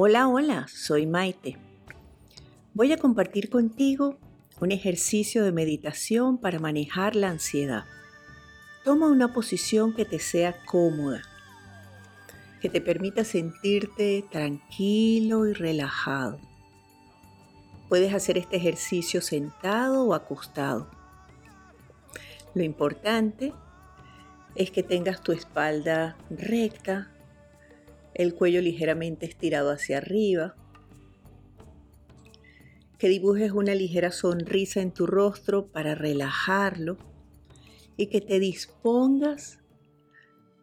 Hola, hola, soy Maite. Voy a compartir contigo un ejercicio de meditación para manejar la ansiedad. Toma una posición que te sea cómoda, que te permita sentirte tranquilo y relajado. Puedes hacer este ejercicio sentado o acostado. Lo importante es que tengas tu espalda recta, el cuello ligeramente estirado hacia arriba, que dibujes una ligera sonrisa en tu rostro para relajarlo y que te dispongas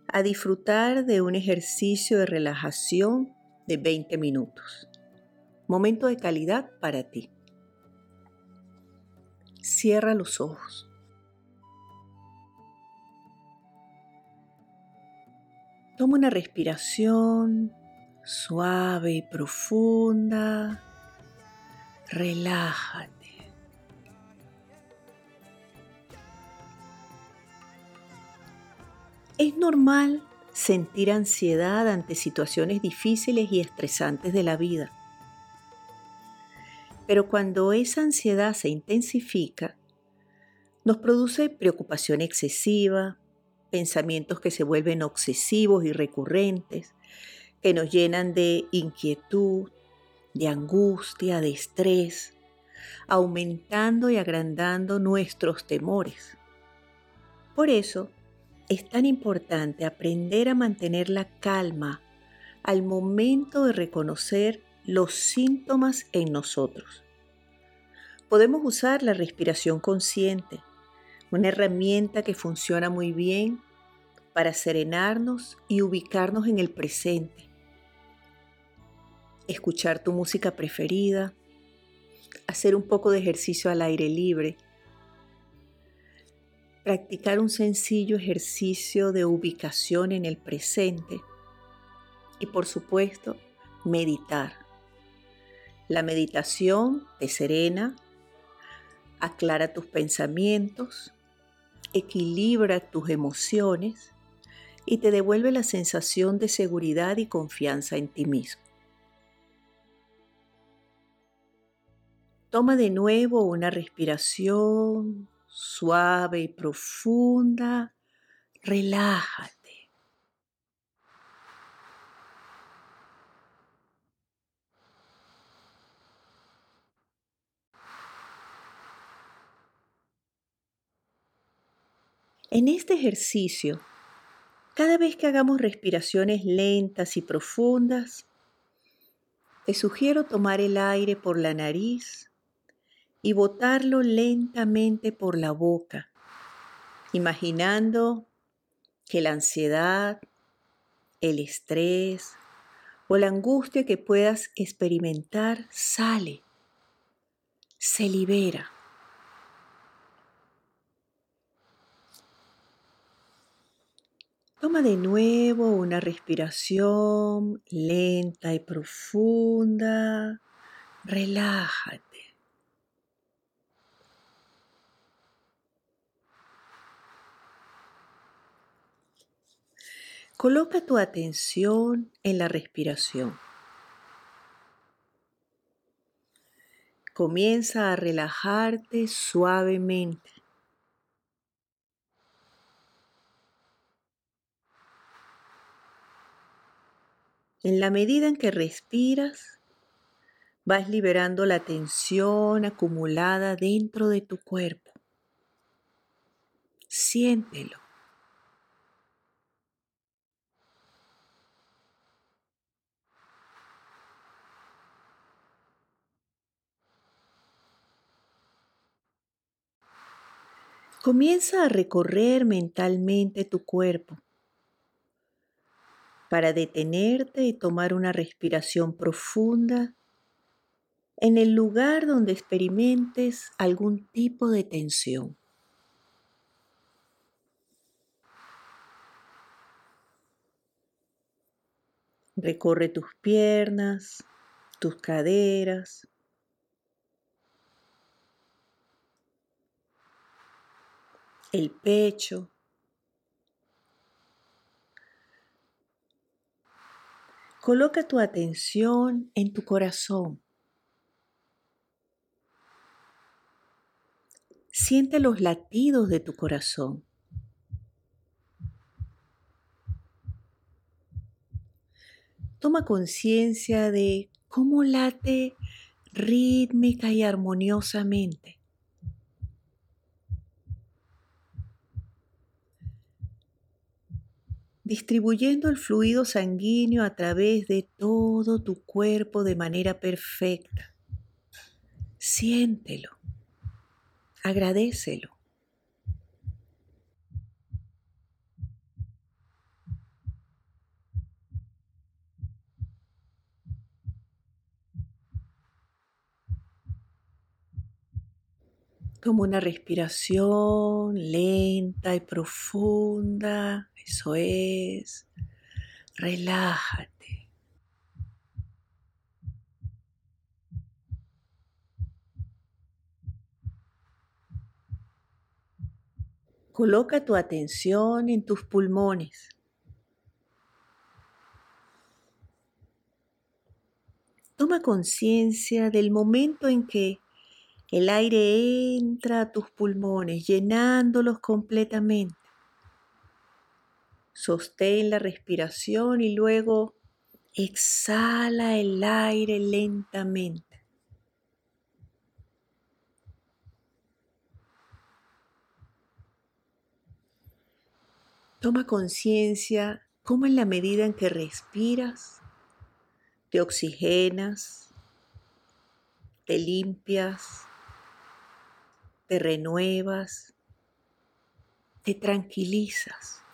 a disfrutar de un ejercicio de relajación de 20 minutos. Momento de calidad para ti. Cierra los ojos. Toma una respiración suave y profunda. Relájate. Es normal sentir ansiedad ante situaciones difíciles y estresantes de la vida. Pero cuando esa ansiedad se intensifica, nos produce preocupación excesiva, pensamientos que se vuelven obsesivos y recurrentes, que nos llenan de inquietud, de angustia, de estrés, aumentando y agrandando nuestros temores. Por eso es tan importante aprender a mantener la calma al momento de reconocer los síntomas en nosotros. Podemos usar la respiración consciente, una herramienta que funciona muy bien para serenarnos y ubicarnos en el presente. Escuchar tu música preferida, hacer un poco de ejercicio al aire libre, practicar un sencillo ejercicio de ubicación en el presente y por supuesto meditar. La meditación te serena, aclara tus pensamientos, equilibra tus emociones y te devuelve la sensación de seguridad y confianza en ti mismo. Toma de nuevo una respiración suave y profunda. Relájate. En este ejercicio cada vez que hagamos respiraciones lentas y profundas, te sugiero tomar el aire por la nariz y botarlo lentamente por la boca, imaginando que la ansiedad, el estrés o la angustia que puedas experimentar sale, se libera. Toma de nuevo una respiración lenta y profunda. Relájate. Coloca tu atención en la respiración. Comienza a relajarte suavemente. En la medida en que respiras, vas liberando la tensión acumulada dentro de tu cuerpo. Siéntelo. Comienza a recorrer mentalmente tu cuerpo para detenerte y tomar una respiración profunda. En el lugar donde experimentes algún tipo de tensión. Recorre tus piernas, tus caderas, el pecho, Coloca tu atención en tu corazón. Siente los latidos de tu corazón. Toma conciencia de cómo late rítmica y armoniosamente. Distribuyendo el fluido sanguíneo a través de todo tu cuerpo de manera perfecta. Siéntelo, agradecelo. Toma una respiración lenta y profunda. Eso es. Relájate. Coloca tu atención en tus pulmones. Toma conciencia del momento en que el aire entra a tus pulmones, llenándolos completamente. Sostén la respiración y luego exhala el aire lentamente. Toma conciencia cómo en la medida en que respiras, te oxigenas, te limpias, te renuevas, te tranquilizas.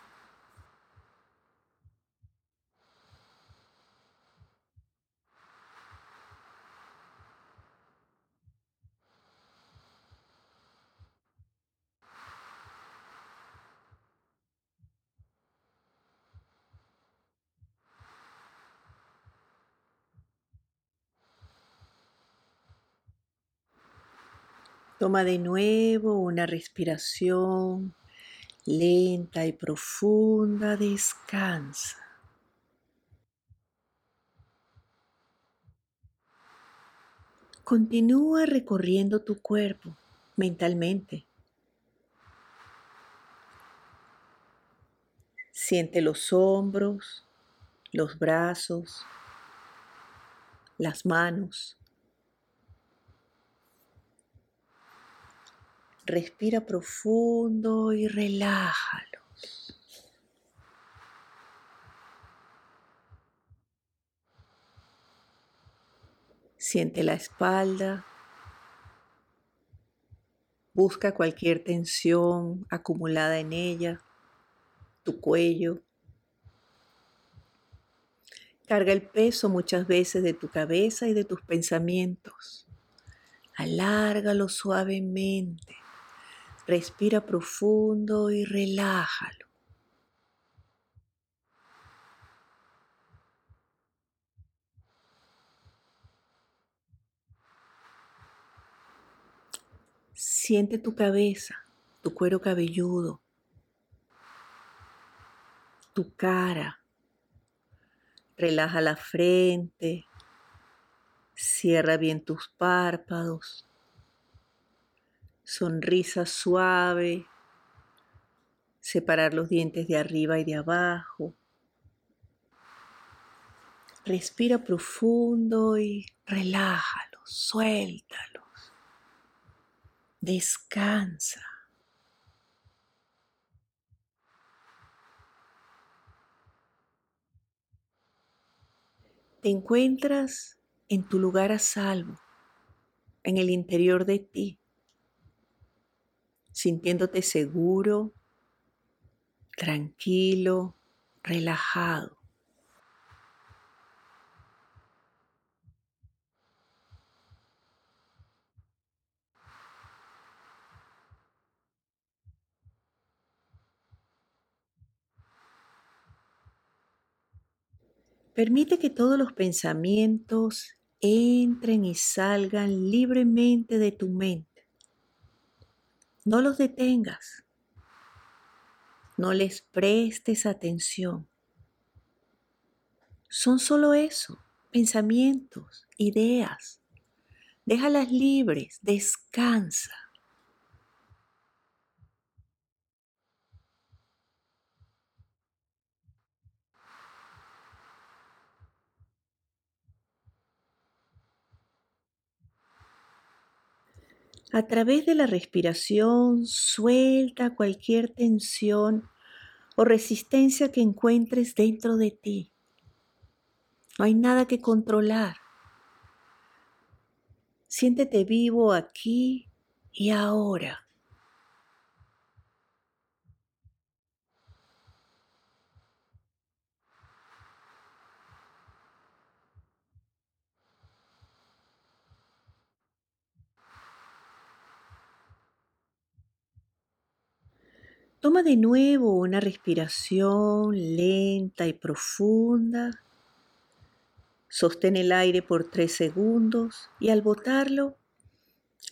Toma de nuevo una respiración lenta y profunda. Descansa. Continúa recorriendo tu cuerpo mentalmente. Siente los hombros, los brazos, las manos. Respira profundo y relájalos. Siente la espalda. Busca cualquier tensión acumulada en ella, tu cuello. Carga el peso muchas veces de tu cabeza y de tus pensamientos. Alárgalo suavemente. Respira profundo y relájalo. Siente tu cabeza, tu cuero cabelludo, tu cara. Relaja la frente. Cierra bien tus párpados sonrisa suave, separar los dientes de arriba y de abajo. Respira profundo y relájalos, suéltalos. Descansa. Te encuentras en tu lugar a salvo, en el interior de ti sintiéndote seguro, tranquilo, relajado. Permite que todos los pensamientos entren y salgan libremente de tu mente. No los detengas. No les prestes atención. son solo eso, pensamientos, ideas. Déjalas libres, descansa. A través de la respiración suelta cualquier tensión o resistencia que encuentres dentro de ti. No hay nada que controlar. Siéntete vivo aquí y ahora. Toma de nuevo una respiración lenta y profunda. Sostén el aire por tres segundos y al botarlo,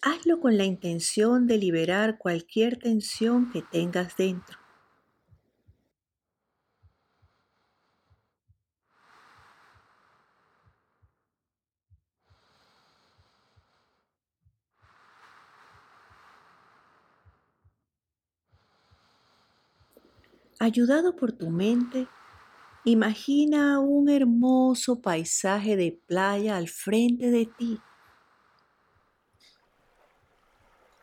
hazlo con la intención de liberar cualquier tensión que tengas dentro. Ayudado por tu mente, imagina un hermoso paisaje de playa al frente de ti.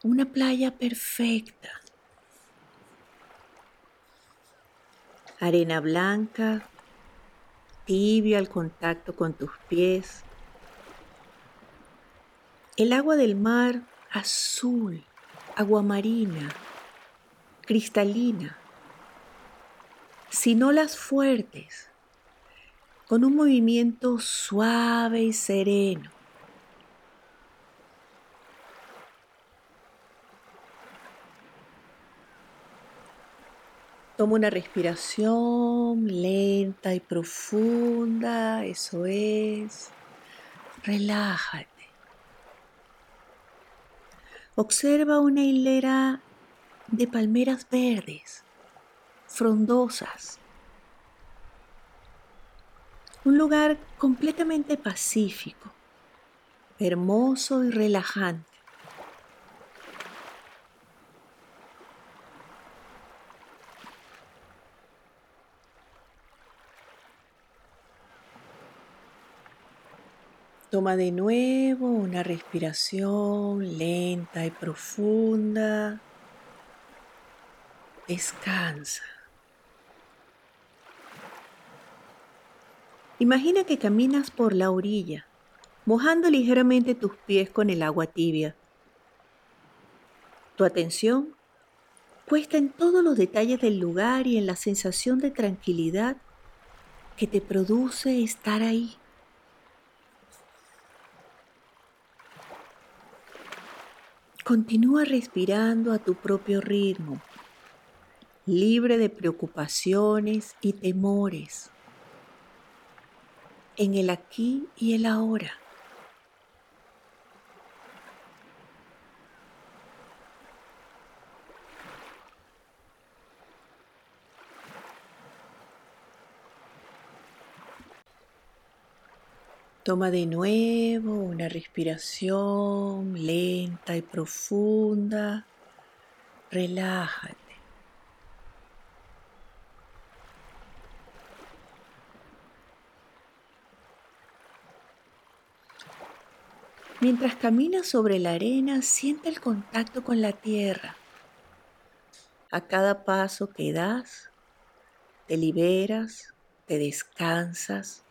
Una playa perfecta. Arena blanca, tibia al contacto con tus pies. El agua del mar azul, agua marina, cristalina sin olas fuertes, con un movimiento suave y sereno. Toma una respiración lenta y profunda, eso es. Relájate. Observa una hilera de palmeras verdes frondosas. Un lugar completamente pacífico, hermoso y relajante. Toma de nuevo una respiración lenta y profunda. Descansa. Imagina que caminas por la orilla, mojando ligeramente tus pies con el agua tibia. Tu atención puesta en todos los detalles del lugar y en la sensación de tranquilidad que te produce estar ahí. Continúa respirando a tu propio ritmo, libre de preocupaciones y temores en el aquí y el ahora. Toma de nuevo una respiración lenta y profunda. Relájate. Mientras caminas sobre la arena, siente el contacto con la tierra. A cada paso que das, te liberas, te descansas,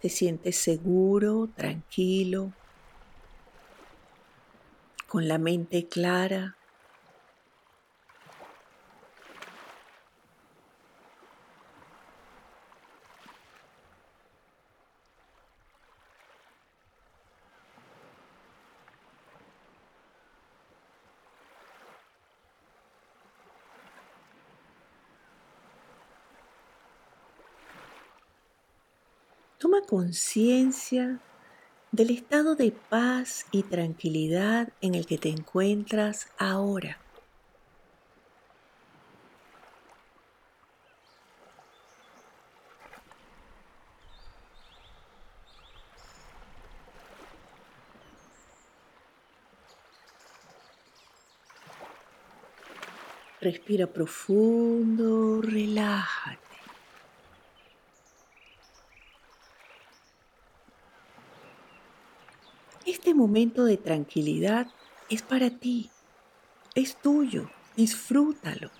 te sientes seguro, tranquilo, con la mente clara. Toma conciencia del estado de paz y tranquilidad en el que te encuentras ahora. Respira profundo, relájate. Momento de tranquilidad es para ti, es tuyo, disfrútalo.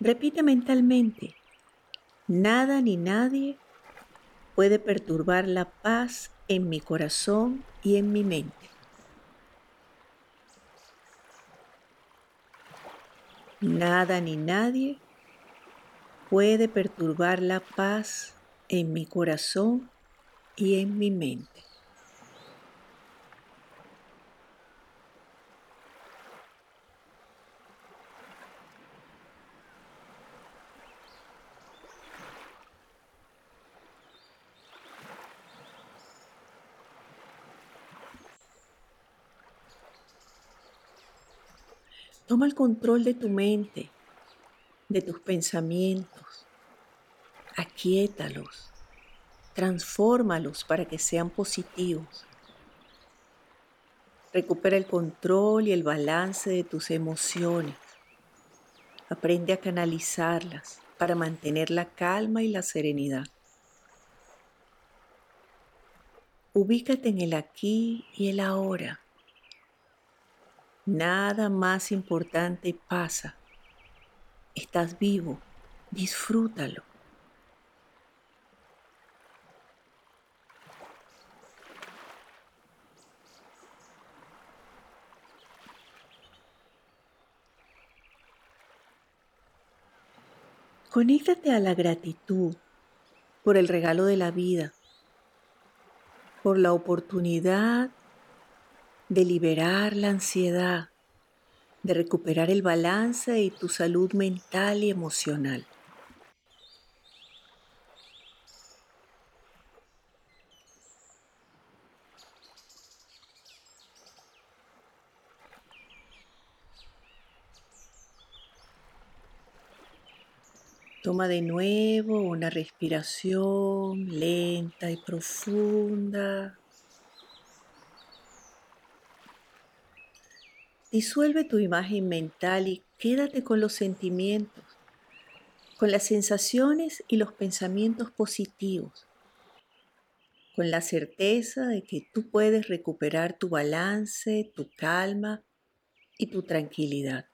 Repite mentalmente, nada ni nadie puede perturbar la paz en mi corazón y en mi mente. Nada ni nadie puede perturbar la paz en mi corazón y en mi mente. Toma el control de tu mente, de tus pensamientos. Aquíétalos, transfórmalos para que sean positivos. Recupera el control y el balance de tus emociones. Aprende a canalizarlas para mantener la calma y la serenidad. Ubícate en el aquí y el ahora. Nada más importante pasa. Estás vivo. Disfrútalo. Conéctate a la gratitud por el regalo de la vida, por la oportunidad de liberar la ansiedad, de recuperar el balance de tu salud mental y emocional. Toma de nuevo una respiración lenta y profunda. Disuelve tu imagen mental y quédate con los sentimientos, con las sensaciones y los pensamientos positivos, con la certeza de que tú puedes recuperar tu balance, tu calma y tu tranquilidad.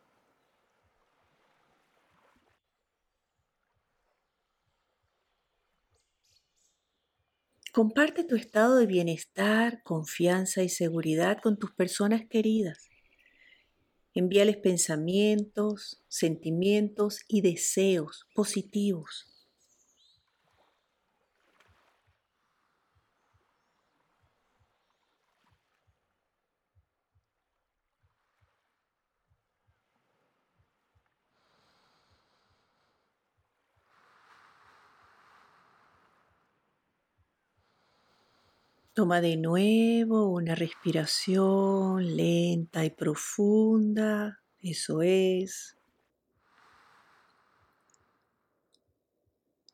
Comparte tu estado de bienestar, confianza y seguridad con tus personas queridas. Envíales pensamientos, sentimientos y deseos positivos. Toma de nuevo una respiración lenta y profunda. Eso es.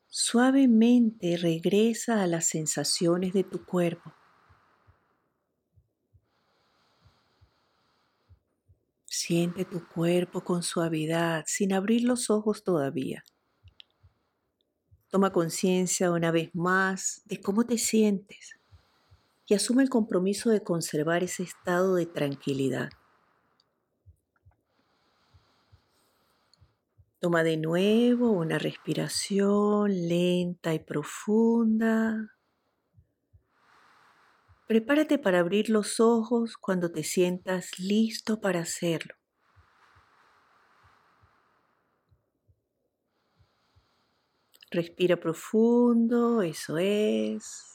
Suavemente regresa a las sensaciones de tu cuerpo. Siente tu cuerpo con suavidad sin abrir los ojos todavía. Toma conciencia una vez más de cómo te sientes y asume el compromiso de conservar ese estado de tranquilidad. Toma de nuevo una respiración lenta y profunda. Prepárate para abrir los ojos cuando te sientas listo para hacerlo. Respira profundo, eso es.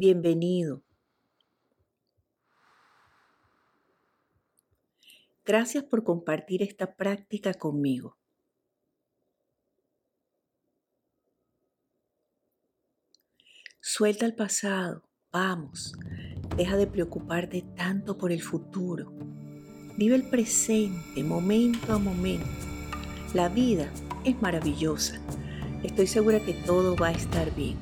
Bienvenido. Gracias por compartir esta práctica conmigo. Suelta el pasado, vamos, deja de preocuparte tanto por el futuro. Vive el presente, momento a momento. La vida es maravillosa. Estoy segura que todo va a estar bien.